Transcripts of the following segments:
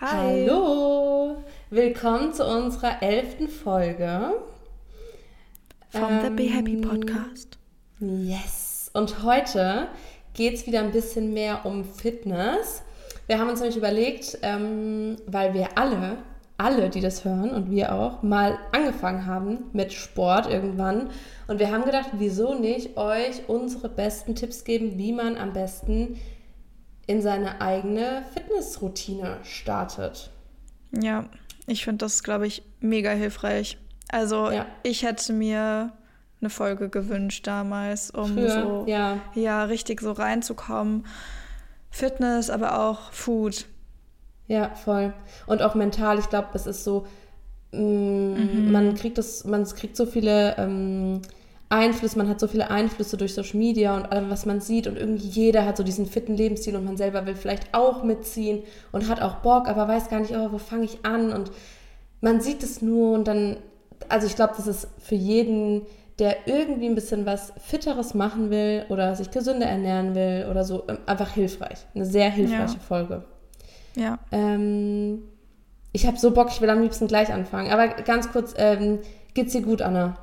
Hi. Hallo. Willkommen zu unserer elften Folge. From ähm, the Be Happy ähm, Podcast. Yes. Und heute geht es wieder ein bisschen mehr um Fitness. Wir haben uns nämlich überlegt, ähm, weil wir alle, alle, die das hören und wir auch, mal angefangen haben mit Sport irgendwann. Und wir haben gedacht, wieso nicht euch unsere besten Tipps geben, wie man am besten in seine eigene Fitnessroutine startet. Ja, ich finde das, glaube ich, mega hilfreich. Also ja. ich hätte mir eine Folge gewünscht damals, um Früher, so ja. ja richtig so reinzukommen. Fitness, aber auch Food. Ja, voll. Und auch mental, ich glaube, es ist so, mh, mm, mhm. man kriegt das, man kriegt so viele ähm, Einfluss, man hat so viele Einflüsse durch Social Media und allem, was man sieht und irgendwie jeder hat so diesen fitten Lebensstil und man selber will vielleicht auch mitziehen und hat auch Bock, aber weiß gar nicht, oh, wo fange ich an und man sieht es nur und dann, also ich glaube, das ist für jeden, der irgendwie ein bisschen was Fitteres machen will oder sich gesünder ernähren will oder so, ähm, einfach hilfreich. Eine sehr hilfreiche ja. Folge. Ja. Ähm, ich habe so Bock, ich will am liebsten gleich anfangen. Aber ganz kurz, ähm, geht's dir gut, Anna?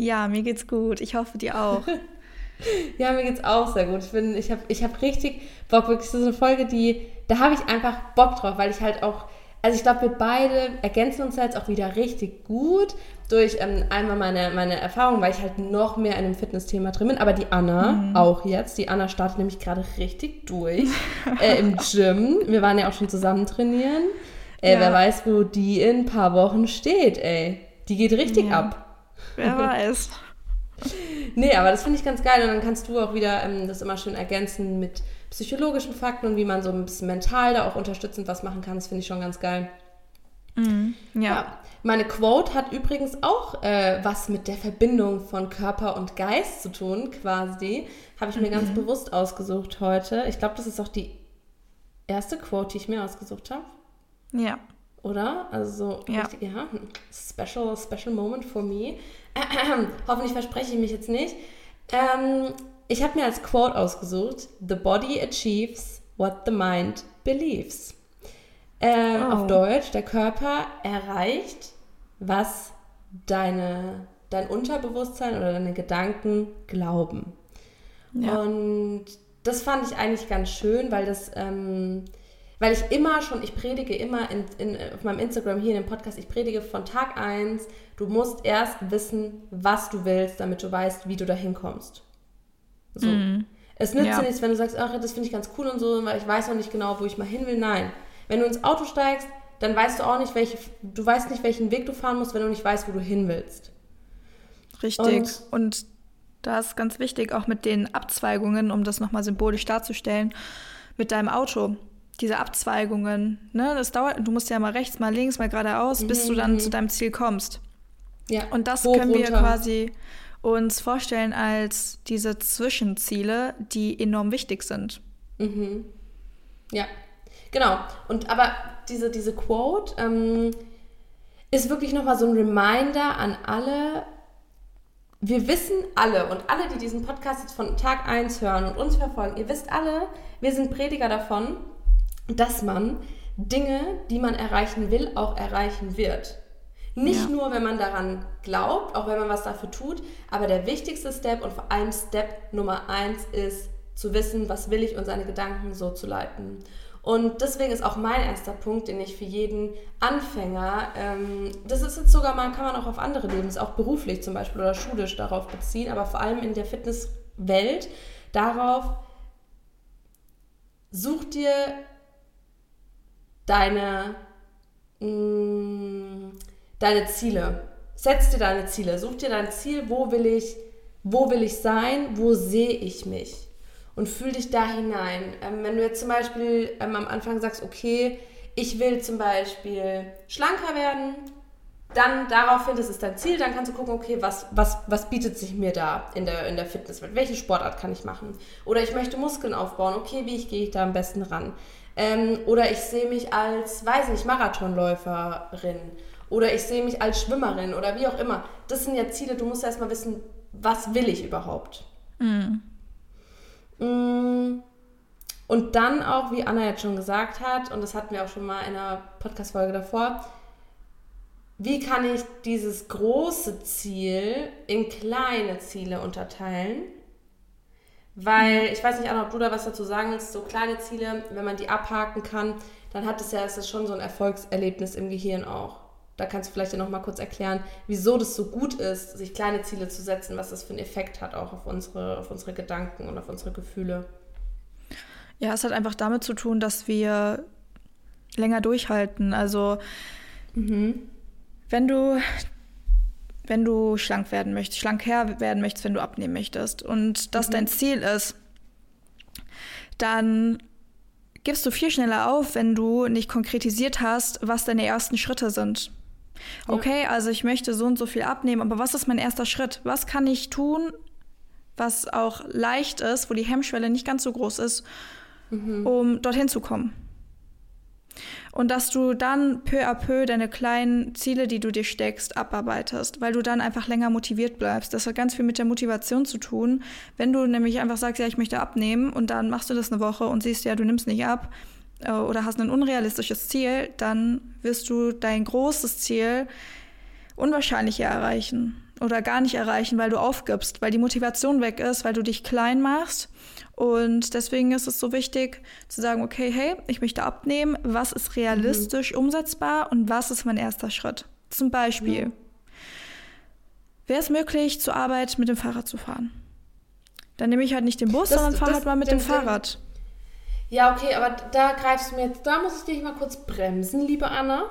Ja, mir geht's gut. Ich hoffe, dir auch. ja, mir geht's auch sehr gut. Ich bin, ich habe ich hab richtig Bock. Wirklich so eine Folge, die, da habe ich einfach Bock drauf, weil ich halt auch, also ich glaube, wir beide ergänzen uns jetzt auch wieder richtig gut durch ähm, einmal meine, meine Erfahrung, weil ich halt noch mehr in dem Fitness-Thema drin bin. Aber die Anna mhm. auch jetzt. Die Anna startet nämlich gerade richtig durch äh, im Gym. Wir waren ja auch schon zusammen trainieren. Äh, ja. Wer weiß, wo die in ein paar Wochen steht, ey. Die geht richtig ja. ab. Wer weiß. nee, aber das finde ich ganz geil. Und dann kannst du auch wieder ähm, das immer schön ergänzen mit psychologischen Fakten und wie man so ein bisschen mental da auch unterstützend was machen kann. Das finde ich schon ganz geil. Mhm, ja. ja. Meine Quote hat übrigens auch äh, was mit der Verbindung von Körper und Geist zu tun, quasi. Habe ich mir mhm. ganz bewusst ausgesucht heute. Ich glaube, das ist auch die erste Quote, die ich mir ausgesucht habe. Ja. Oder? Also so ja. richtig, ja, special, special moment for me. Hoffentlich verspreche ich mich jetzt nicht. Ähm, ich habe mir als Quote ausgesucht: The body achieves what the mind believes. Äh, oh. Auf Deutsch: Der Körper erreicht, was deine, dein Unterbewusstsein oder deine Gedanken glauben. Ja. Und das fand ich eigentlich ganz schön, weil das. Ähm, weil ich immer schon, ich predige immer in, in, auf meinem Instagram hier in dem Podcast, ich predige von Tag 1, du musst erst wissen, was du willst, damit du weißt, wie du da hinkommst. So. Mm. Es nützt ja. dir nichts, wenn du sagst, ach, das finde ich ganz cool und so, weil ich weiß noch nicht genau, wo ich mal hin will. Nein. Wenn du ins Auto steigst, dann weißt du auch nicht, welche, du weißt nicht, welchen Weg du fahren musst, wenn du nicht weißt, wo du hin willst. Richtig. Und, und da ist ganz wichtig, auch mit den Abzweigungen, um das nochmal symbolisch darzustellen, mit deinem Auto diese Abzweigungen, ne, das dauert, du musst ja mal rechts, mal links, mal geradeaus, mhm. bis du dann mhm. zu deinem Ziel kommst. Ja. Und das Hoch, können wir runter. quasi uns vorstellen als diese Zwischenziele, die enorm wichtig sind. Mhm. Ja, genau. Und aber diese, diese Quote ähm, ist wirklich nochmal so ein Reminder an alle, wir wissen alle und alle, die diesen Podcast jetzt von Tag 1 hören und uns verfolgen, ihr wisst alle, wir sind Prediger davon, dass man Dinge, die man erreichen will, auch erreichen wird. Nicht ja. nur, wenn man daran glaubt, auch wenn man was dafür tut, aber der wichtigste Step und vor allem Step Nummer eins ist zu wissen, was will ich und seine Gedanken so zu leiten. Und deswegen ist auch mein erster Punkt, den ich für jeden Anfänger, ähm, das ist jetzt sogar mal, kann man auch auf andere Lebens, auch beruflich zum Beispiel oder schulisch darauf beziehen, aber vor allem in der Fitnesswelt darauf, such dir deine, mh, mm, deine Ziele. Setz dir deine Ziele. Such dir dein Ziel, wo will ich, wo will ich sein, wo sehe ich mich. Und fühl dich da hinein. Ähm, wenn du jetzt zum Beispiel ähm, am Anfang sagst, okay, ich will zum Beispiel schlanker werden, dann daraufhin, das ist dein Ziel, dann kannst du gucken, okay, was, was, was bietet sich mir da in der, in der Fitnesswelt? Welche Sportart kann ich machen? Oder ich möchte Muskeln aufbauen, okay, wie gehe ich da am besten ran? Ähm, oder ich sehe mich als, weiß nicht, Marathonläuferin. Oder ich sehe mich als Schwimmerin oder wie auch immer. Das sind ja Ziele, du musst erstmal wissen, was will ich überhaupt. Mhm. Mm. Und dann auch, wie Anna jetzt schon gesagt hat, und das hatten wir auch schon mal in einer Podcast-Folge davor, wie kann ich dieses große Ziel in kleine Ziele unterteilen? Weil, ich weiß nicht, Anna, ob du da was dazu sagen willst, so kleine Ziele, wenn man die abhaken kann, dann hat es ja, ist schon so ein Erfolgserlebnis im Gehirn auch. Da kannst du vielleicht ja noch mal kurz erklären, wieso das so gut ist, sich kleine Ziele zu setzen, was das für einen Effekt hat auch auf unsere, auf unsere Gedanken und auf unsere Gefühle. Ja, es hat einfach damit zu tun, dass wir länger durchhalten. Also mhm. wenn du wenn du schlank werden möchtest, schlank her werden möchtest, wenn du abnehmen möchtest und das mhm. dein Ziel ist, dann gibst du viel schneller auf, wenn du nicht konkretisiert hast, was deine ersten Schritte sind. Okay, also ich möchte so und so viel abnehmen, aber was ist mein erster Schritt? Was kann ich tun, was auch leicht ist, wo die Hemmschwelle nicht ganz so groß ist, mhm. um dorthin zu kommen? Und dass du dann peu à peu deine kleinen Ziele, die du dir steckst, abarbeitest, weil du dann einfach länger motiviert bleibst. Das hat ganz viel mit der Motivation zu tun. Wenn du nämlich einfach sagst, ja, ich möchte abnehmen und dann machst du das eine Woche und siehst, ja, du nimmst nicht ab äh, oder hast ein unrealistisches Ziel, dann wirst du dein großes Ziel unwahrscheinlicher erreichen oder gar nicht erreichen, weil du aufgibst, weil die Motivation weg ist, weil du dich klein machst und deswegen ist es so wichtig zu sagen, okay, hey, ich möchte abnehmen, was ist realistisch mhm. umsetzbar und was ist mein erster Schritt? Zum Beispiel, ja. wäre es möglich, zur Arbeit mit dem Fahrrad zu fahren? Dann nehme ich halt nicht den Bus, das, sondern fahre halt mal mit den, dem Fahrrad. Ja, okay, aber da greifst du mir jetzt, da muss ich dich mal kurz bremsen, liebe Anna.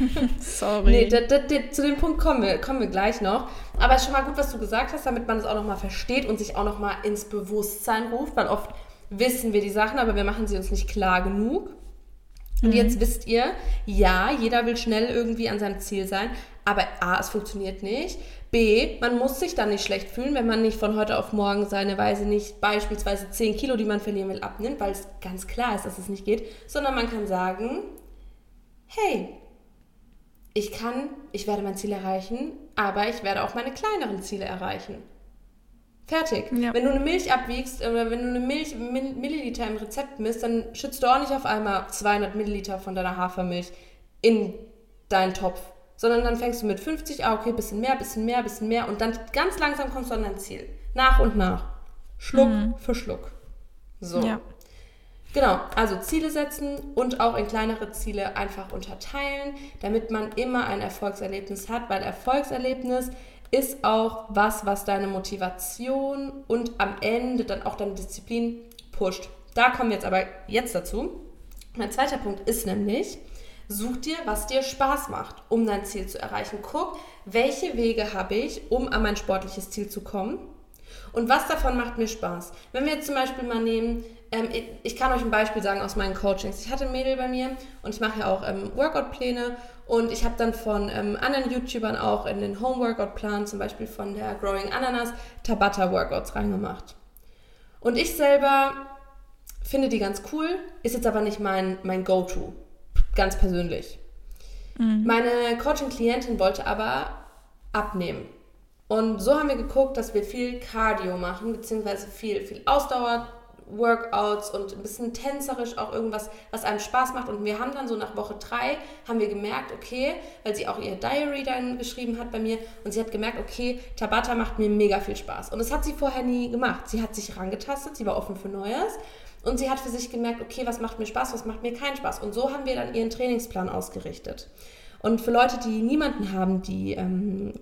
Sorry. Nee, da, da, da, zu dem Punkt kommen wir, kommen wir gleich noch. Aber es ist schon mal gut, was du gesagt hast, damit man es auch nochmal versteht und sich auch nochmal ins Bewusstsein ruft, weil oft wissen wir die Sachen, aber wir machen sie uns nicht klar genug. Und mhm. jetzt wisst ihr, ja, jeder will schnell irgendwie an seinem Ziel sein, aber A, es funktioniert nicht. B, man muss sich dann nicht schlecht fühlen, wenn man nicht von heute auf morgen seine Weise nicht beispielsweise 10 Kilo, die man verlieren will, abnimmt, weil es ganz klar ist, dass es nicht geht, sondern man kann sagen, hey, ich kann, ich werde mein Ziel erreichen, aber ich werde auch meine kleineren Ziele erreichen. Fertig. Ja. Wenn du eine Milch abwiegst oder wenn du eine Milch Milliliter im Rezept misst, dann schützt du auch nicht auf einmal 200 Milliliter von deiner Hafermilch in deinen Topf sondern dann fängst du mit 50, ah, okay, bisschen mehr, bisschen mehr, bisschen mehr und dann ganz langsam kommst du an dein Ziel. Nach und nach. Schluck mhm. für Schluck. So. Ja. Genau, also Ziele setzen und auch in kleinere Ziele einfach unterteilen, damit man immer ein Erfolgserlebnis hat, weil Erfolgserlebnis ist auch was, was deine Motivation und am Ende dann auch deine Disziplin pusht. Da kommen wir jetzt aber jetzt dazu. Mein zweiter Punkt ist nämlich, Such dir, was dir Spaß macht, um dein Ziel zu erreichen. Guck, welche Wege habe ich, um an mein sportliches Ziel zu kommen. Und was davon macht mir Spaß? Wenn wir jetzt zum Beispiel mal nehmen, ähm, ich, kann euch ein Beispiel sagen aus meinen Coachings. Ich hatte ein Mädel bei mir und ich mache ja auch ähm, Workout-Pläne und ich habe dann von ähm, anderen YouTubern auch in den Home-Workout-Plan, zum Beispiel von der Growing Ananas, Tabata-Workouts reingemacht. Und ich selber finde die ganz cool, ist jetzt aber nicht mein, mein Go-To ganz persönlich. Mhm. Meine Coaching-Klientin wollte aber abnehmen. Und so haben wir geguckt, dass wir viel Cardio machen, beziehungsweise viel, viel Ausdauer, Workouts und ein bisschen tänzerisch auch irgendwas, was einem Spaß macht. Und wir haben dann so nach Woche drei, haben wir gemerkt, okay, weil sie auch ihr Diary dann geschrieben hat bei mir und sie hat gemerkt, okay, Tabata macht mir mega viel Spaß. Und das hat sie vorher nie gemacht. Sie hat sich rangetastet, sie war offen für Neues und sie hat für sich gemerkt, okay, was macht mir Spaß, was macht mir keinen Spaß. Und so haben wir dann ihren Trainingsplan ausgerichtet. Und für Leute, die niemanden haben, die ähm,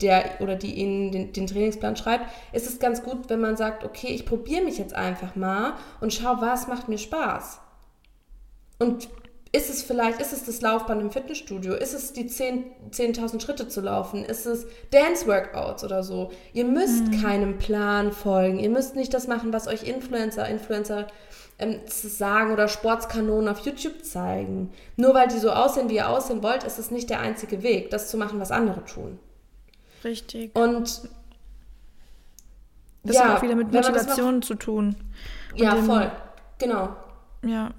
der oder die ihnen den, den, Trainingsplan schreibt, ist es ganz gut, wenn man sagt, okay, ich probiere mich jetzt einfach mal und schau, was macht mir Spaß. Und ist es vielleicht, ist es das Laufband im Fitnessstudio? Ist es die 10.000 10 Schritte zu laufen? Ist es Dance-Workouts oder so? Ihr müsst mhm. keinem Plan folgen. Ihr müsst nicht das machen, was euch Influencer, Influencer ähm, sagen oder Sportskanonen auf YouTube zeigen. Nur weil die so aussehen, wie ihr aussehen wollt, ist es nicht der einzige Weg, das zu machen, was andere tun. Richtig. Und das ja, hat auch wieder mit Motivation zu tun. Und ja, voll. Genau. Ja.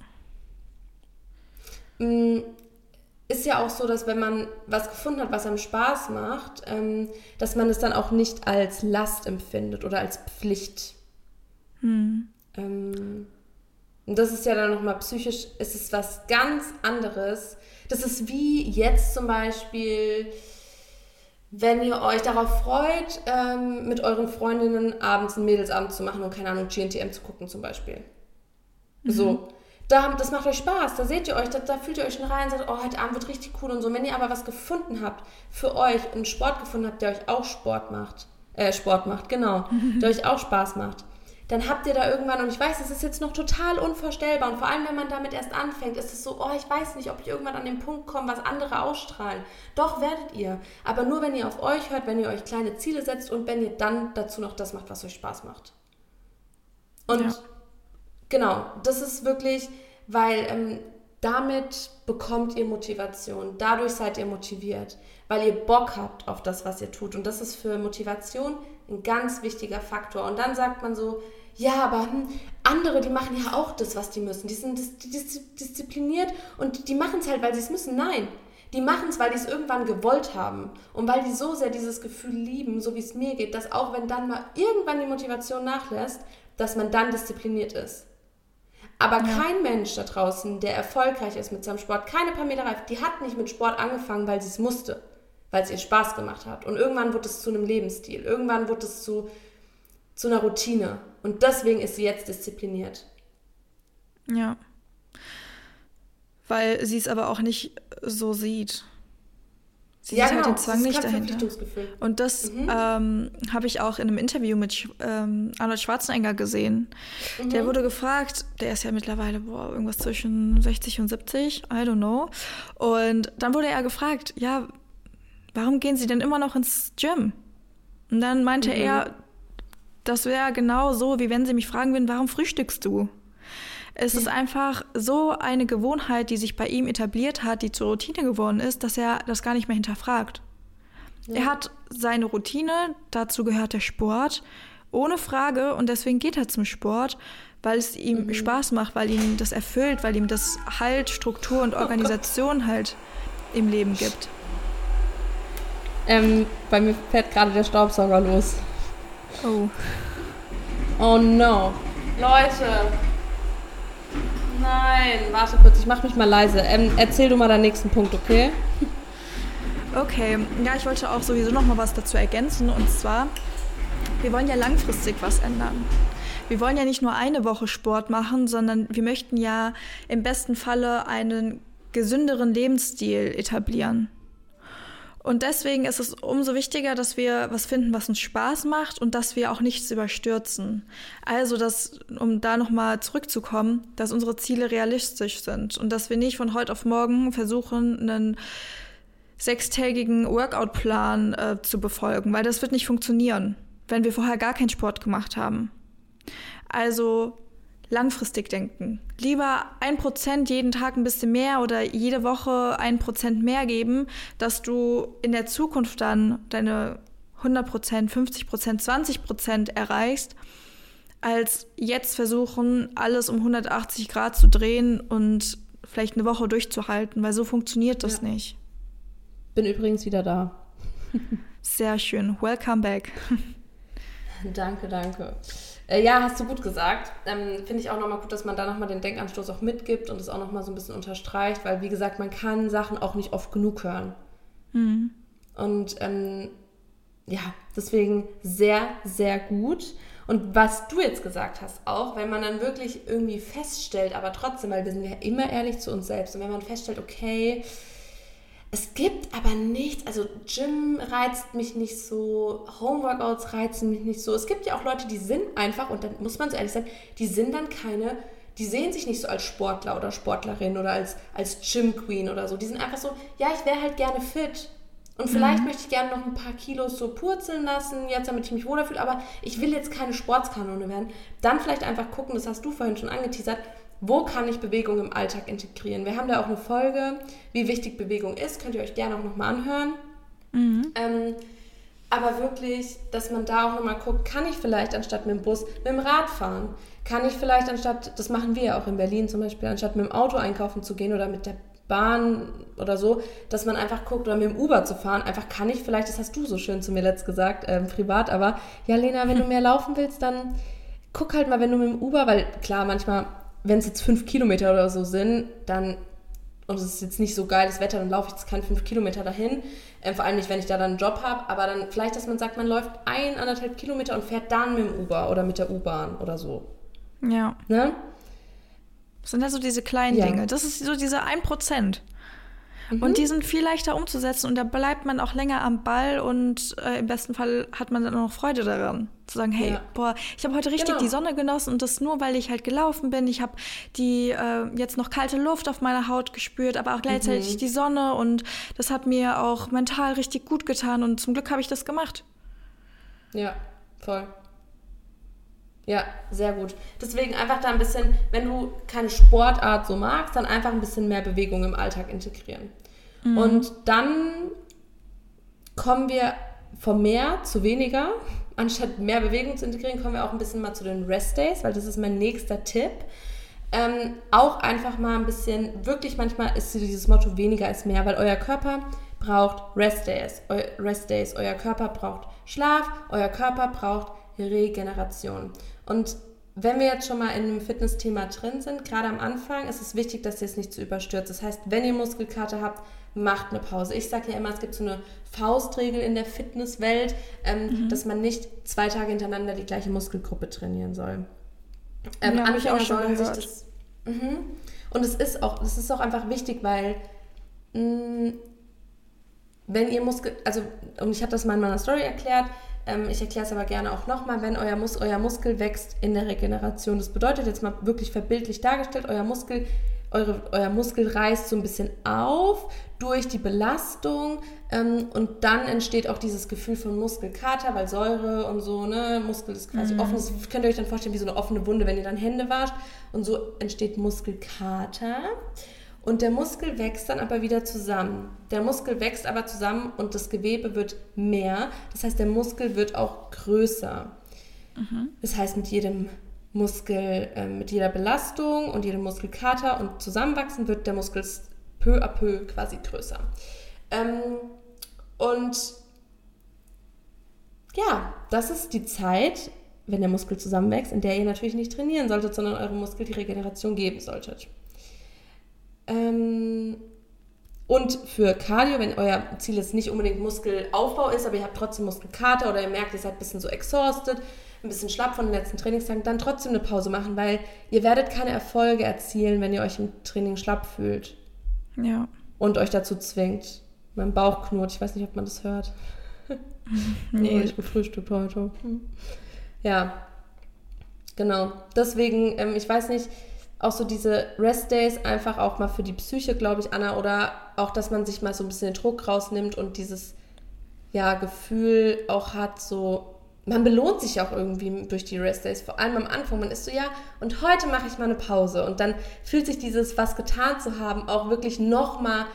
Mm, ist ja auch so, dass wenn man was gefunden hat, was einem Spaß macht, ähm, dass man es dann auch nicht als Last empfindet oder als Pflicht. Hm. Ähm, Und das ist ja dann nochmal psychisch, es ist was ganz anderes. Das ist wie jetzt zum Beispiel, wenn ihr euch darauf freut, ähm, mit euren Freundinnen abends einen Mädelsabend zu machen und keine Ahnung, GNTM zu gucken zum Beispiel. Mhm. So. Da, das macht euch Spaß, da seht ihr euch, da, da fühlt ihr euch schon rein, sagt, oh, heute Abend wird richtig cool und so. Wenn ihr aber was gefunden habt für euch, einen Sport gefunden habt, der euch auch Sport macht, äh, Sport macht, genau, der euch auch Spaß macht, dann habt ihr da irgendwann, und ich weiß, das ist jetzt noch total unvorstellbar, und vor allem, wenn man damit erst anfängt, ist es so, oh, ich weiß nicht, ob ich irgendwann an den Punkt komme, was andere ausstrahlen. Doch werdet ihr. Aber nur, wenn ihr auf euch hört, wenn ihr euch kleine Ziele setzt und wenn ihr dann dazu noch das macht, was euch Spaß macht. Und ja. Genau, das ist wirklich, weil ähm, damit bekommt ihr Motivation. Dadurch seid ihr motiviert, weil ihr Bock habt auf das, was ihr tut. Und das ist für Motivation ein ganz wichtiger Faktor. Und dann sagt man so, ja, aber hm, andere, die machen ja auch das, was die müssen. Die sind diszipliniert und die machen es halt, weil sie es müssen. Nein, die machen es, weil die es irgendwann gewollt haben und weil die so sehr dieses Gefühl lieben, so wie es mir geht, dass auch wenn dann mal irgendwann die Motivation nachlässt, dass man dann diszipliniert ist. Aber ja. kein Mensch da draußen, der erfolgreich ist mit seinem Sport, keine Pamela Reif, die hat nicht mit Sport angefangen, weil sie es musste weil es ihr Spaß gemacht hat. Und irgendwann wird es zu einem Lebensstil. Irgendwann wird es zu, zu einer Routine. Und deswegen ist sie jetzt diszipliniert. Ja. Weil sie es aber auch nicht so sieht. Sie ja, halt genau. halt den Zwang nicht dahinter. Und das mhm. ähm, habe ich auch in einem Interview mit ähm, Arnold Schwarzenegger gesehen. Mhm. Der wurde gefragt, der ist ja mittlerweile boah, irgendwas zwischen 60 und 70, I don't know. Und dann wurde er gefragt, ja, warum gehen Sie denn immer noch ins Gym? Und dann meinte mhm. er, das wäre genau so, wie wenn Sie mich fragen würden, warum frühstückst du? Es mhm. ist einfach so eine Gewohnheit, die sich bei ihm etabliert hat, die zur Routine geworden ist, dass er das gar nicht mehr hinterfragt. Ja. Er hat seine Routine, dazu gehört der Sport, ohne Frage und deswegen geht er zum Sport, weil es ihm mhm. Spaß macht, weil ihm das erfüllt, weil ihm das Halt, Struktur und Organisation oh halt im Leben gibt. Ähm, bei mir fährt gerade der Staubsauger los. Oh. Oh no. Leute. Nein, warte kurz, ich mach mich mal leise. Ähm, erzähl du mal deinen nächsten Punkt, okay? Okay, ja, ich wollte auch sowieso noch mal was dazu ergänzen. Und zwar, wir wollen ja langfristig was ändern. Wir wollen ja nicht nur eine Woche Sport machen, sondern wir möchten ja im besten Falle einen gesünderen Lebensstil etablieren. Und deswegen ist es umso wichtiger, dass wir was finden, was uns Spaß macht und dass wir auch nichts überstürzen. Also, dass, um da nochmal zurückzukommen, dass unsere Ziele realistisch sind und dass wir nicht von heute auf morgen versuchen, einen sechstägigen Workout-Plan äh, zu befolgen, weil das wird nicht funktionieren, wenn wir vorher gar keinen Sport gemacht haben. Also langfristig denken. Lieber ein Prozent jeden Tag ein bisschen mehr oder jede Woche ein Prozent mehr geben, dass du in der Zukunft dann deine 100 Prozent, 50 Prozent, 20 Prozent erreichst, als jetzt versuchen, alles um 180 Grad zu drehen und vielleicht eine Woche durchzuhalten, weil so funktioniert das ja. nicht. Bin übrigens wieder da. Sehr schön. Welcome back. Danke, danke. Äh, ja, hast du gut gesagt. Ähm, Finde ich auch nochmal gut, dass man da nochmal den Denkanstoß auch mitgibt und es auch nochmal so ein bisschen unterstreicht, weil wie gesagt, man kann Sachen auch nicht oft genug hören. Mhm. Und ähm, ja, deswegen sehr, sehr gut. Und was du jetzt gesagt hast, auch wenn man dann wirklich irgendwie feststellt, aber trotzdem, weil wir sind ja immer ehrlich zu uns selbst, und wenn man feststellt, okay, es gibt aber nichts, also Gym reizt mich nicht so, Homeworkouts reizen mich nicht so. Es gibt ja auch Leute, die sind einfach, und dann muss man so ehrlich sein, die sind dann keine, die sehen sich nicht so als Sportler oder Sportlerin oder als, als Gym Queen oder so. Die sind einfach so, ja, ich wäre halt gerne fit. Und vielleicht mhm. möchte ich gerne noch ein paar Kilos so purzeln lassen, jetzt damit ich mich wohler fühle, aber ich will jetzt keine Sportskanone werden. Dann vielleicht einfach gucken, das hast du vorhin schon angeteasert, wo kann ich Bewegung im Alltag integrieren? Wir haben da auch eine Folge, wie wichtig Bewegung ist, könnt ihr euch gerne auch nochmal anhören. Mhm. Ähm, aber wirklich, dass man da auch nochmal guckt, kann ich vielleicht anstatt mit dem Bus mit dem Rad fahren? Kann ich vielleicht anstatt, das machen wir ja auch in Berlin zum Beispiel, anstatt mit dem Auto einkaufen zu gehen oder mit der Bahn oder so, dass man einfach guckt oder mit dem Uber zu fahren, einfach kann ich vielleicht, das hast du so schön zu mir letzt gesagt, ähm, privat, aber ja Lena, wenn du mehr laufen willst, dann guck halt mal, wenn du mit dem Uber, weil klar, manchmal wenn es jetzt fünf Kilometer oder so sind, dann, und es ist jetzt nicht so geiles Wetter, dann laufe ich jetzt keine fünf Kilometer dahin. Äh, vor allem nicht, wenn ich da dann einen Job habe, aber dann vielleicht, dass man sagt, man läuft ein, anderthalb Kilometer und fährt dann mit dem Uber oder mit der U-Bahn oder so. Ja. Ne? Das sind ja so diese kleinen Ja. Dinge. Das ist so diese 1%. Mhm. Und die sind viel leichter umzusetzen und da bleibt man auch länger am Ball und äh, im besten Fall hat man dann auch noch Freude daran. Zu sagen, hey, Ja. boah, ich habe heute richtig Genau. die Sonne genossen und das nur, weil ich halt gelaufen bin. Ich habe die äh, jetzt noch kalte Luft auf meiner Haut gespürt, aber auch gleichzeitig Mhm. die Sonne und das hat mir auch mental richtig gut getan und zum Glück habe ich das gemacht. Ja, voll. Ja, sehr gut. Deswegen einfach da ein bisschen, wenn du keine Sportart so magst, dann einfach ein bisschen mehr Bewegung im Alltag integrieren. Und dann kommen wir von mehr zu weniger. Anstatt mehr Bewegung zu integrieren, kommen wir auch ein bisschen mal zu den Rest Days, weil das ist mein nächster Tipp. Ähm, auch einfach mal ein bisschen, wirklich manchmal ist dieses Motto weniger ist mehr, weil euer Körper braucht Rest Days. Eu Rest Days. Euer Körper braucht Schlaf, euer Körper braucht Regeneration. Und wenn wir jetzt schon mal in einem Fitness-Thema drin sind, gerade am Anfang, ist es wichtig, dass ihr es nicht zu überstürzt. Das heißt, wenn ihr Muskelkater habt, macht eine Pause. Ich sage ja immer, es gibt so eine Faustregel in der Fitnesswelt, ähm, dass man nicht zwei Tage hintereinander die gleiche Muskelgruppe trainieren soll. Ähm, Ja, Anfänger sollen sich das. Mhm. Und es ist auch, es ist auch einfach wichtig, weil mh, wenn ihr Muskel, also und ich habe das mal in meiner Story erklärt, ähm, ich erkläre es aber gerne auch nochmal, wenn euer, Mus euer Muskel wächst in der Regeneration. Das bedeutet jetzt mal wirklich verbildlich dargestellt, euer Muskel, eure, euer Muskel reißt so ein bisschen auf durch die Belastung ähm, und dann entsteht auch dieses Gefühl von Muskelkater, weil Säure und so, ne, Muskel ist quasi offen. Das könnt ihr euch dann vorstellen wie so eine offene Wunde, wenn ihr dann Hände wascht und so entsteht Muskelkater. Und der Muskel wächst dann aber wieder zusammen. Der Muskel wächst aber zusammen und das Gewebe wird mehr. Das heißt, der Muskel wird auch größer. Das heißt, mit jedem Muskel, äh, mit jeder Belastung und jedem Muskelkater und Zusammenwachsen wird der Muskel peu à peu quasi größer. Ähm, und ja, das ist die Zeit, wenn der Muskel zusammenwächst, in der ihr natürlich nicht trainieren solltet, sondern eurem Muskel die Regeneration geben solltet. Ähm, und für Cardio, wenn euer Ziel jetzt nicht unbedingt Muskelaufbau ist, aber ihr habt trotzdem Muskelkater oder ihr merkt, ihr seid ein bisschen so exhausted, ein bisschen schlapp von den letzten Trainingstagen, dann trotzdem eine Pause machen, weil ihr werdet keine Erfolge erzielen, wenn ihr euch im Training schlapp fühlt Ja. und euch dazu zwingt. Mein Bauch knurrt, ich weiß nicht, ob man das hört. Nee. Ich gefrühstückt heute. Ja, genau. Deswegen, ähm, ich weiß nicht, auch so diese Rest Days einfach auch mal für die Psyche, glaube ich, Anna, oder auch, dass man sich mal so ein bisschen den Druck rausnimmt und dieses ja, Gefühl auch hat, so, man belohnt sich auch irgendwie durch die Rest Days, vor allem am Anfang. Man ist so, ja, und heute mache ich mal eine Pause. Und dann fühlt sich dieses, was getan zu haben, auch wirklich nochmal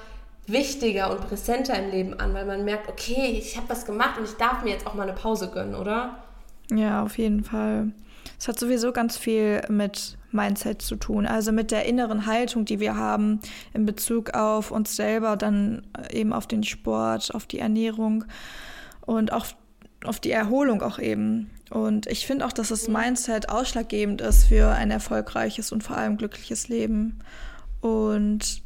wichtiger und präsenter im Leben an, weil man merkt, okay, ich habe was gemacht und ich darf mir jetzt auch mal eine Pause gönnen, oder? Ja, auf jeden Fall. Es hat sowieso ganz viel mit Mindset zu tun, also mit der inneren Haltung, die wir haben in Bezug auf uns selber, dann eben auf den Sport, auf die Ernährung und auch auf die Erholung auch eben. Und ich finde auch, dass das Mindset ausschlaggebend ist für ein erfolgreiches und vor allem glückliches Leben. Und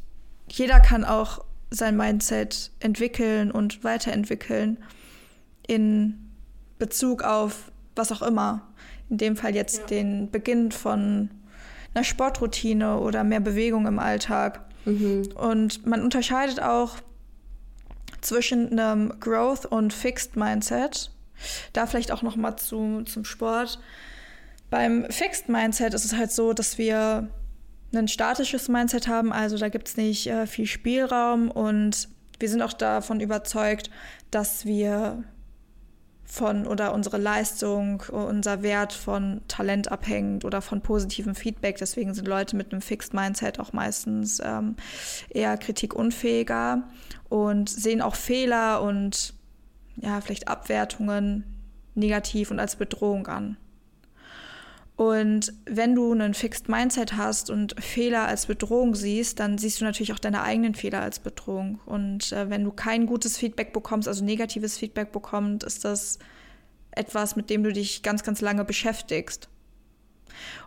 jeder kann auch sein Mindset entwickeln und weiterentwickeln in Bezug auf was auch immer. In dem Fall jetzt Ja. den Beginn von einer Sportroutine oder mehr Bewegung im Alltag. Und man unterscheidet auch zwischen einem Growth und Fixed Mindset. Da vielleicht auch noch mal zu, zum Sport. Beim Fixed Mindset ist es halt so, dass wir ein statisches Mindset haben, also da gibt es nicht äh, viel Spielraum und wir sind auch davon überzeugt, dass wir von oder unsere Leistung, unser Wert von Talent abhängt oder von positivem Feedback. Deswegen sind Leute mit einem Fixed Mindset auch meistens ähm, eher kritikunfähiger und sehen auch Fehler und ja, vielleicht Abwertungen negativ und als Bedrohung an. Und wenn du einen Fixed Mindset hast und Fehler als Bedrohung siehst, dann siehst du natürlich auch deine eigenen Fehler als Bedrohung. Und äh, wenn du kein gutes Feedback bekommst, also negatives Feedback bekommst, ist das etwas, mit dem du dich ganz, ganz lange beschäftigst.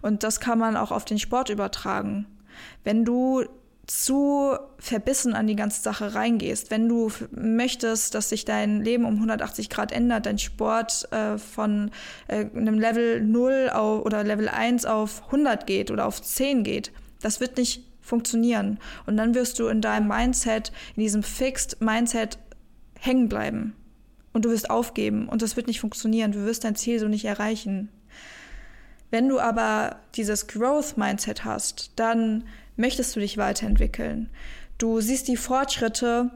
Und das kann man auch auf den Sport übertragen. Wenn du zu verbissen an die ganze Sache reingehst, wenn du möchtest, dass sich dein Leben um 180 Grad ändert, dein Sport äh, von äh, einem Level 0 auf, oder Level 1 auf 100 geht oder auf 10 geht, das wird nicht funktionieren. Und dann wirst du in deinem Mindset, in diesem Fixed Mindset hängen bleiben. Und du wirst aufgeben und das wird nicht funktionieren. Du wirst dein Ziel so nicht erreichen. Wenn du aber dieses Growth Mindset hast, dann möchtest du dich weiterentwickeln. Du siehst die Fortschritte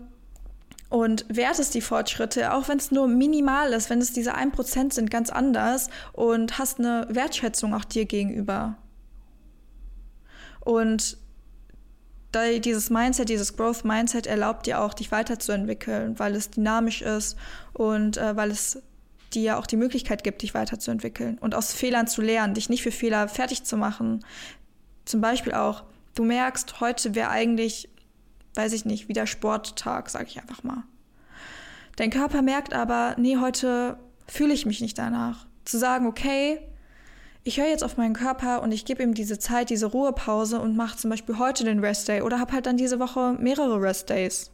und wertest die Fortschritte, auch wenn es nur minimal ist, wenn es diese 1% sind, ganz anders und hast eine Wertschätzung auch dir gegenüber. Und dieses Mindset, dieses Growth Mindset erlaubt dir auch, dich weiterzuentwickeln, weil es dynamisch ist und äh, weil es dir auch die Möglichkeit gibt, dich weiterzuentwickeln und aus Fehlern zu lernen, dich nicht für Fehler fertig zu machen. Zum Beispiel auch, du merkst, heute wäre eigentlich, weiß ich nicht, wieder Sporttag, sage ich einfach mal. Dein Körper merkt aber, nee, heute fühle ich mich nicht danach. Zu sagen, okay, ich höre jetzt auf meinen Körper und ich gebe ihm diese Zeit, diese Ruhepause und mache zum Beispiel heute den Rest Day oder habe halt dann diese Woche mehrere Rest Days.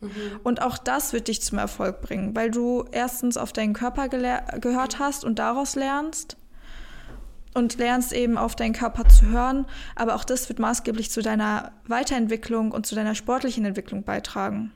Mhm. Und auch das wird dich zum Erfolg bringen, weil du erstens auf deinen Körper gehört hast und daraus lernst und lernst eben auf deinen Körper zu hören. Aber auch das wird maßgeblich zu deiner Weiterentwicklung und zu deiner sportlichen Entwicklung beitragen.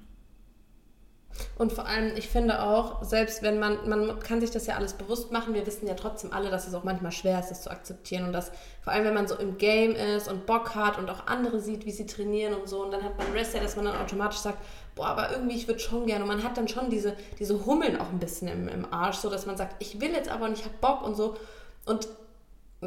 Und vor allem, ich finde auch, selbst wenn man, man kann sich das ja alles bewusst machen, wir wissen ja trotzdem alle, dass es auch manchmal schwer ist, das zu akzeptieren. Und dass vor allem, wenn man so im Game ist und Bock hat und auch andere sieht, wie sie trainieren und so, und dann hat man Rest dass man dann automatisch sagt, boah, aber irgendwie, ich würde schon gerne. Und man hat dann schon diese, diese Hummeln auch ein bisschen im, im Arsch, so dass man sagt, ich will jetzt aber und ich habe Bock und so. Und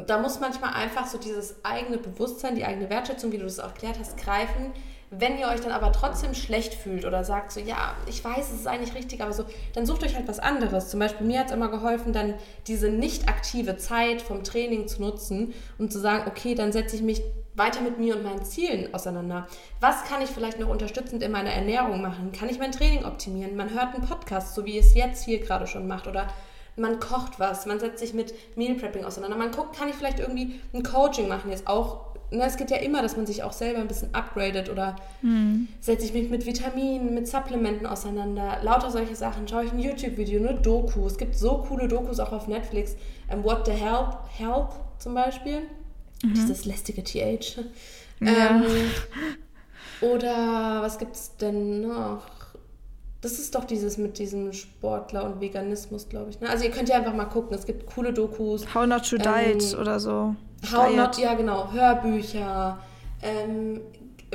da muss manchmal einfach so dieses eigene Bewusstsein, die eigene Wertschätzung, wie du das auch erklärt hast, greifen. Wenn ihr euch dann aber trotzdem schlecht fühlt oder sagt so, ja, ich weiß, es ist eigentlich richtig, aber so, dann sucht euch halt was anderes. Zum Beispiel mir hat es immer geholfen, dann diese nicht aktive Zeit vom Training zu nutzen und zu sagen, okay, dann setze ich mich weiter mit mir und meinen Zielen auseinander. Was kann ich vielleicht noch unterstützend in meiner Ernährung machen? Kann ich mein Training optimieren? Man hört einen Podcast, so wie es jetzt hier gerade schon macht oder man kocht was, man setzt sich mit Meal Prepping auseinander. Man guckt, kann ich vielleicht irgendwie ein Coaching machen, jetzt auch. Na, ne, es geht ja immer, dass man sich auch selber ein bisschen upgradet oder mhm. setze ich mich mit Vitaminen, mit Supplementen auseinander. Lauter solche Sachen. Schaue ich ein YouTube-Video, eine Doku. Es gibt so coole Dokus auch auf Netflix. Um, ähm, What the Health, Health zum Beispiel. Mhm. Dieses lästige TH. Ja. Ähm, oder was gibt es denn noch? Das ist doch dieses mit diesem Sportler und Veganismus, glaube ich. Ne? Also ihr könnt ja einfach mal gucken. Es gibt coole Dokus. How Not to ähm, Diet oder so. How Diet. Not, ja genau. Hörbücher. Ähm,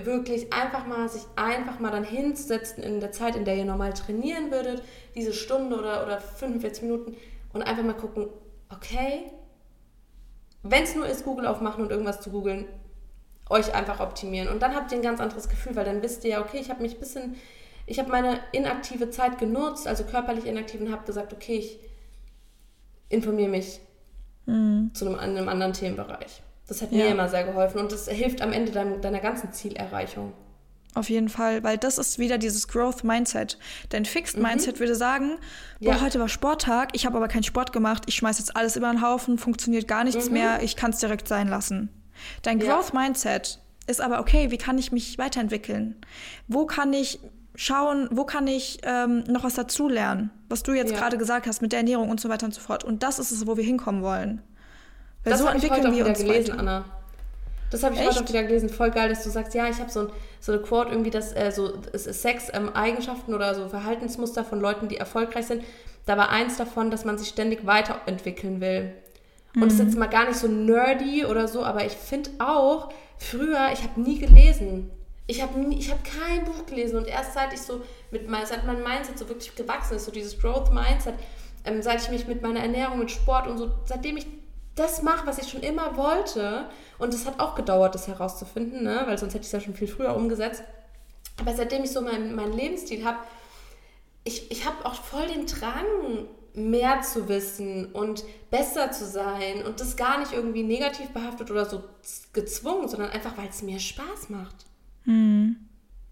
wirklich einfach mal sich einfach mal dann hinsetzen in der Zeit, in der ihr normal trainieren würdet, diese Stunde oder, oder 45 Minuten und einfach mal gucken, okay, wenn es nur ist, Google aufmachen und irgendwas zu googeln, euch einfach optimieren. Und dann habt ihr ein ganz anderes Gefühl, weil dann wisst ihr ja, okay, ich habe mich ein bisschen ich habe meine inaktive Zeit genutzt, also körperlich inaktiv und habe gesagt, okay, ich informiere mich mhm. zu einem, einem, anderen Themenbereich. Das hat ja. mir immer sehr geholfen und das hilft am Ende deiner, deiner ganzen Zielerreichung. Auf jeden Fall, weil das ist wieder dieses Growth Mindset. Dein Fixed mhm. Mindset würde sagen, boah, ja. heute war Sporttag, ich habe aber keinen Sport gemacht, ich schmeiße jetzt alles über den Haufen, funktioniert gar nichts mhm. mehr, ich kann es direkt sein lassen. Dein Growth ja. Mindset ist aber, okay, wie kann ich mich weiterentwickeln? Wo kann ich schauen, wo kann ich ähm, noch was dazulernen, was du jetzt ja. gerade gesagt hast mit der Ernährung und so weiter und so fort. Und das ist es, wo wir hinkommen wollen. Weil das so entwickeln wir uns gelesen, weiter. Anna. Das habe ich Echt? heute auch wieder gelesen. Voll geil, dass du sagst, ja, ich habe so, ein, so eine Quote irgendwie, dass äh, so Sex-Eigenschaften ähm, oder so Verhaltensmuster von Leuten, die erfolgreich sind. Da war eins davon, dass man sich ständig weiterentwickeln will. Und das ist jetzt mhm. mal gar nicht so nerdy oder so, aber ich finde auch, früher, ich habe nie gelesen. Ich habe ich hab kein Buch gelesen und erst seit ich so mit seit mein Mindset so wirklich gewachsen ist, so dieses Growth Mindset, ähm, seit ich mich mit meiner Ernährung, mit Sport und so, seitdem ich das mache, was ich schon immer wollte, und es hat auch gedauert, das herauszufinden, ne? weil sonst hätte ich es ja schon viel früher umgesetzt. Aber seitdem ich so meinen mein Lebensstil habe, ich, ich habe auch voll den Drang, mehr zu wissen und besser zu sein und das gar nicht irgendwie negativ behaftet oder so gezwungen, sondern einfach, weil es mir Spaß macht. Mhm.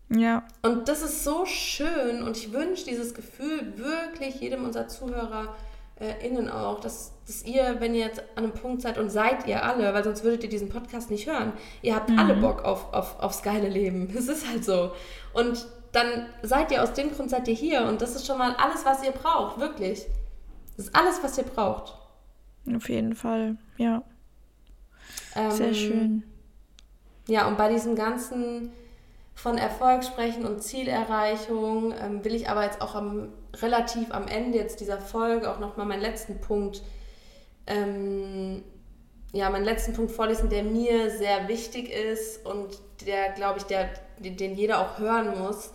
Ja. Und das ist so schön und ich wünsche dieses Gefühl wirklich jedem unserer Zuhörer äh, innen auch, dass, dass ihr, wenn ihr jetzt an einem Punkt seid und seid ihr alle, weil sonst würdet ihr diesen Podcast nicht hören, ihr habt mhm. alle Bock auf, auf, aufs geile Leben. Es ist halt so. Und dann seid ihr aus dem Grund seid ihr hier und das ist schon mal alles, was ihr braucht, wirklich. Das ist alles, was ihr braucht. Auf jeden Fall, ja. Ähm, Sehr schön. Ja, und bei diesem ganzen von Erfolg sprechen und Zielerreichung ähm, will ich aber jetzt auch am, relativ am Ende jetzt dieser Folge auch nochmal meinen letzten Punkt, ähm, ja, meinen letzten Punkt vorlesen, der mir sehr wichtig ist und der, glaube ich, der, den jeder auch hören muss.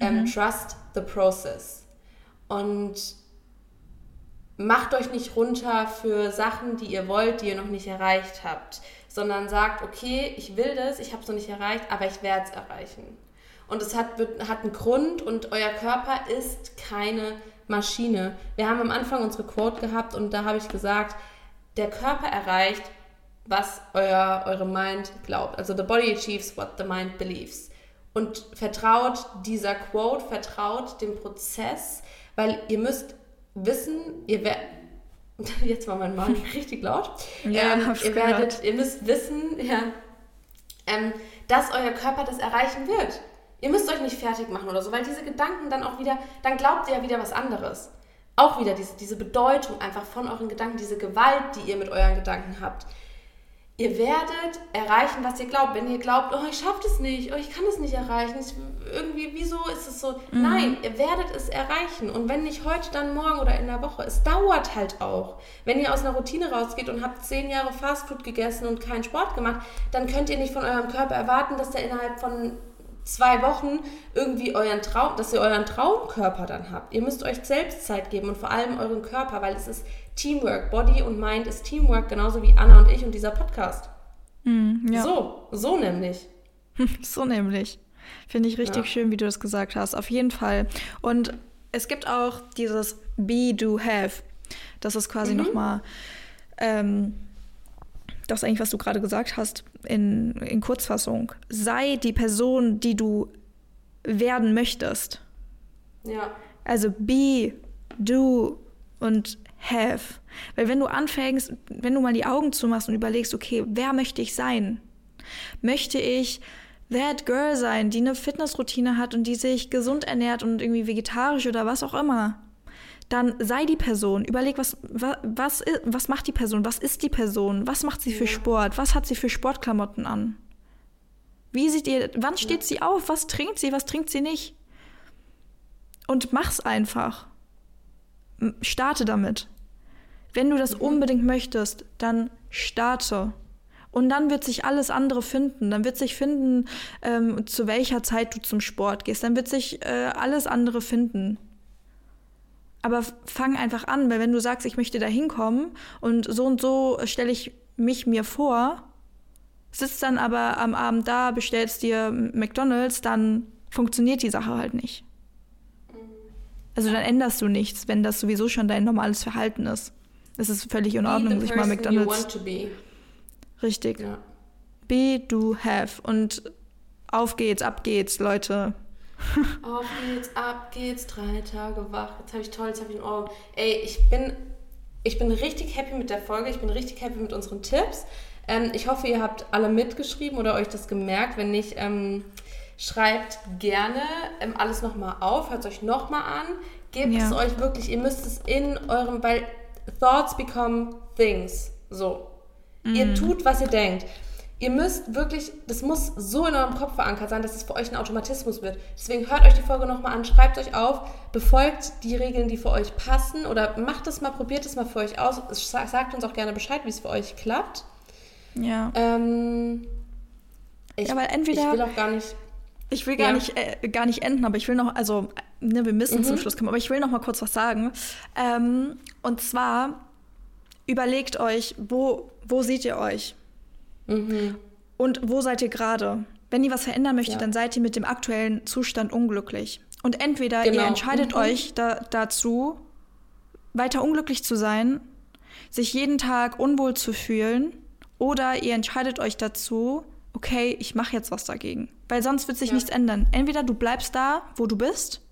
Ähm, mhm. Trust the process. Und macht euch nicht runter für Sachen, die ihr wollt, die ihr noch nicht erreicht habt, sondern sagt, okay, ich will das, ich habe es noch nicht erreicht, aber ich werde es erreichen. Und es hat, hat einen Grund und euer Körper ist keine Maschine. Wir haben am Anfang unsere Quote gehabt und da habe ich gesagt, der Körper erreicht, was euer, eure Mind glaubt. Also the body achieves what the mind believes. Und vertraut dieser Quote, vertraut dem Prozess, weil ihr müsst wissen, ihr werdet, jetzt war mein Magen richtig laut, ja, ähm, ihr, werdet, ihr müsst wissen, ja, ähm, dass euer Körper das erreichen wird. Ihr müsst euch nicht fertig machen oder so, weil diese Gedanken dann auch wieder, dann glaubt ihr ja wieder was anderes. Auch wieder diese, diese Bedeutung einfach von euren Gedanken, diese Gewalt, die ihr mit euren Gedanken habt. Ihr werdet erreichen, was ihr glaubt. Wenn ihr glaubt, oh, ich schaffe das nicht, oh, ich kann es nicht erreichen, ich, irgendwie, wieso ist es so? Mhm. Nein, ihr werdet es erreichen. Und wenn nicht heute, dann morgen oder in der Woche. Es dauert halt auch. Wenn ihr aus einer Routine rausgeht und habt zehn Jahre Fastfood gegessen und keinen Sport gemacht, dann könnt ihr nicht von eurem Körper erwarten, dass der innerhalb von zwei Wochen irgendwie euren Traum, dass ihr euren Traumkörper dann habt. Ihr müsst euch selbst Zeit geben und vor allem euren Körper, weil es ist Teamwork. Body und Mind ist Teamwork, genauso wie Anna und ich und dieser Podcast. Mm, ja. So, so nämlich. so nämlich. Finde ich richtig ja. schön, wie du das gesagt hast. Auf jeden Fall. Und es gibt auch dieses Be, Do, Have. Das ist quasi mhm. nochmal ähm, das eigentlich, was du gerade gesagt hast, in, in Kurzfassung. Sei die Person, die du werden möchtest. Ja. Also be, do und have. Weil wenn du anfängst, wenn du mal die Augen zumachst und überlegst, okay, wer möchte ich sein? Möchte ich that girl sein, die eine Fitnessroutine hat und die sich gesund ernährt und irgendwie vegetarisch oder was auch immer? Dann sei die Person. Überleg, was, was, was, was macht die Person? Was ist die Person? Was macht sie für Sport? Was hat sie für Sportklamotten an? Wie sieht ihr, wann steht sie auf? Was trinkt sie? Was trinkt sie nicht? Und mach's einfach. Starte damit. Wenn du das mhm. unbedingt möchtest, dann starte. Und dann wird sich alles andere finden. Dann wird sich finden, ähm, zu welcher Zeit du zum Sport gehst. Dann wird sich äh, alles andere finden. Aber fang einfach an, weil wenn du sagst, ich möchte da hinkommen und so und so stelle ich mich mir vor, sitzt dann aber am Abend da, bestellst dir McDonalds, dann funktioniert die Sache halt nicht. Also dann änderst du nichts, wenn das sowieso schon dein normales Verhalten ist. Es ist völlig in Ordnung, sich mal McDonalds. Richtig. Ja. Be, do, have. Und auf geht's, ab geht's, Leute. Auf geht's, ab geht's, drei Tage wach. Jetzt habe ich toll, jetzt habe ich ein Ohr. Ey, ich bin, ich bin richtig happy mit der Folge. Ich bin richtig happy mit unseren Tipps. Ähm, ich hoffe, ihr habt alle mitgeschrieben oder euch das gemerkt. Wenn nicht, ähm, schreibt gerne ähm, alles nochmal auf, hört es euch nochmal an. Gebt ja. es euch wirklich, ihr müsst es in eurem, weil Thoughts become things. So. Mm. Ihr tut, was ihr denkt. Ihr müsst wirklich, das muss so in eurem Kopf verankert sein, dass es für euch ein Automatismus wird. Deswegen hört euch die Folge nochmal an, schreibt euch auf, befolgt die Regeln, die für euch passen oder macht es mal, probiert es mal für euch aus. Sagt uns auch gerne Bescheid, wie es für euch klappt. Ja. Ähm, ich, ja, weil entweder. Ich will auch gar nicht. Ich will gar, ja. nicht, äh, gar nicht enden, aber ich will noch, also, ne, wir müssen mhm. zum Schluss kommen, aber ich will noch mal kurz was sagen. Ähm, und zwar überlegt euch, wo, wo seht ihr euch? Mhm. Und wo seid ihr gerade? Wenn ihr was verändern möchtet, ja. dann seid ihr mit dem aktuellen Zustand unglücklich. Und entweder genau. ihr entscheidet mhm. euch da, dazu, weiter unglücklich zu sein, sich jeden Tag unwohl zu fühlen, oder ihr entscheidet euch dazu, okay, ich mache jetzt was dagegen. Weil sonst wird sich ja. nichts ändern. Entweder du bleibst da, wo du bist,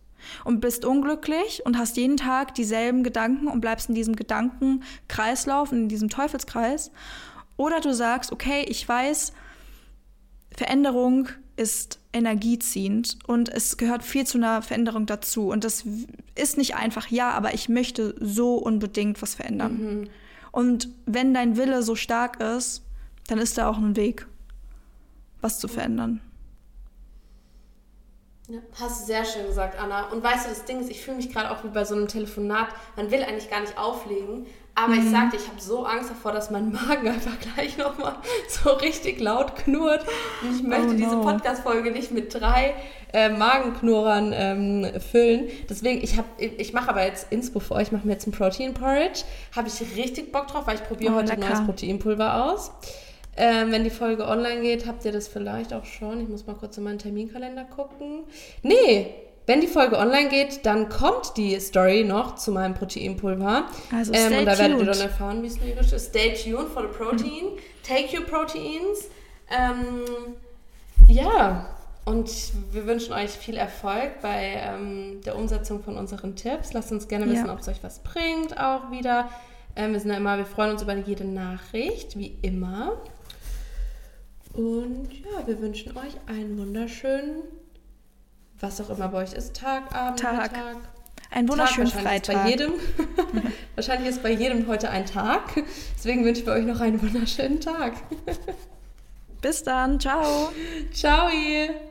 und bist unglücklich und hast jeden Tag dieselben Gedanken und bleibst in diesem Gedankenkreislauf, in diesem Teufelskreis. Oder du sagst, okay, ich weiß, Veränderung ist energieziehend und es gehört viel zu einer Veränderung dazu. Und das ist nicht einfach, ja, aber ich möchte so unbedingt was verändern. Mhm. Und wenn dein Wille so stark ist, dann ist da auch ein Weg, was zu verändern. Ja, hast du sehr schön gesagt, Anna. Und weißt du, das Ding ist, ich fühle mich gerade auch wie bei so einem Telefonat. Man will eigentlich gar nicht auflegen, aber mhm. ich sagte, ich habe so Angst davor, dass mein Magen einfach gleich nochmal so richtig laut knurrt. Und ich möchte oh no. diese Podcast-Folge nicht mit drei äh, Magenknurrern ähm, füllen. Deswegen, ich, ich mache aber jetzt Inspo für euch, ich mache mir jetzt ein Protein-Porridge. Habe ich richtig Bock drauf, weil ich probiere oh, heute lecker. neues Proteinpulver aus. Ähm, wenn die Folge online geht, habt ihr das vielleicht auch schon. Ich muss mal kurz in meinen Terminkalender gucken. Nee, wenn die Folge online geht, dann kommt die Story noch zu meinem Proteinpulver. Also ähm, und da werdet ihr dann erfahren, wie es lyrisch ist. Stay tuned for the protein. Take your proteins. Ähm, ja, und wir wünschen euch viel Erfolg bei ähm, der Umsetzung von unseren Tipps. Lasst uns gerne wissen, ja. ob es euch was bringt auch wieder. Ähm, wir sind ja immer, wir freuen uns über jede Nachricht, wie immer. Und ja, wir wünschen euch einen wunderschönen, was auch immer bei euch ist, Tag, Abend, Tag. Mittag. Ein wunderschönen Tag, Freitag. Ist bei jedem, wahrscheinlich ist bei jedem heute ein Tag. Deswegen wünschen wir euch noch einen wunderschönen Tag. Bis dann. Ciao. Ciao. Ihr.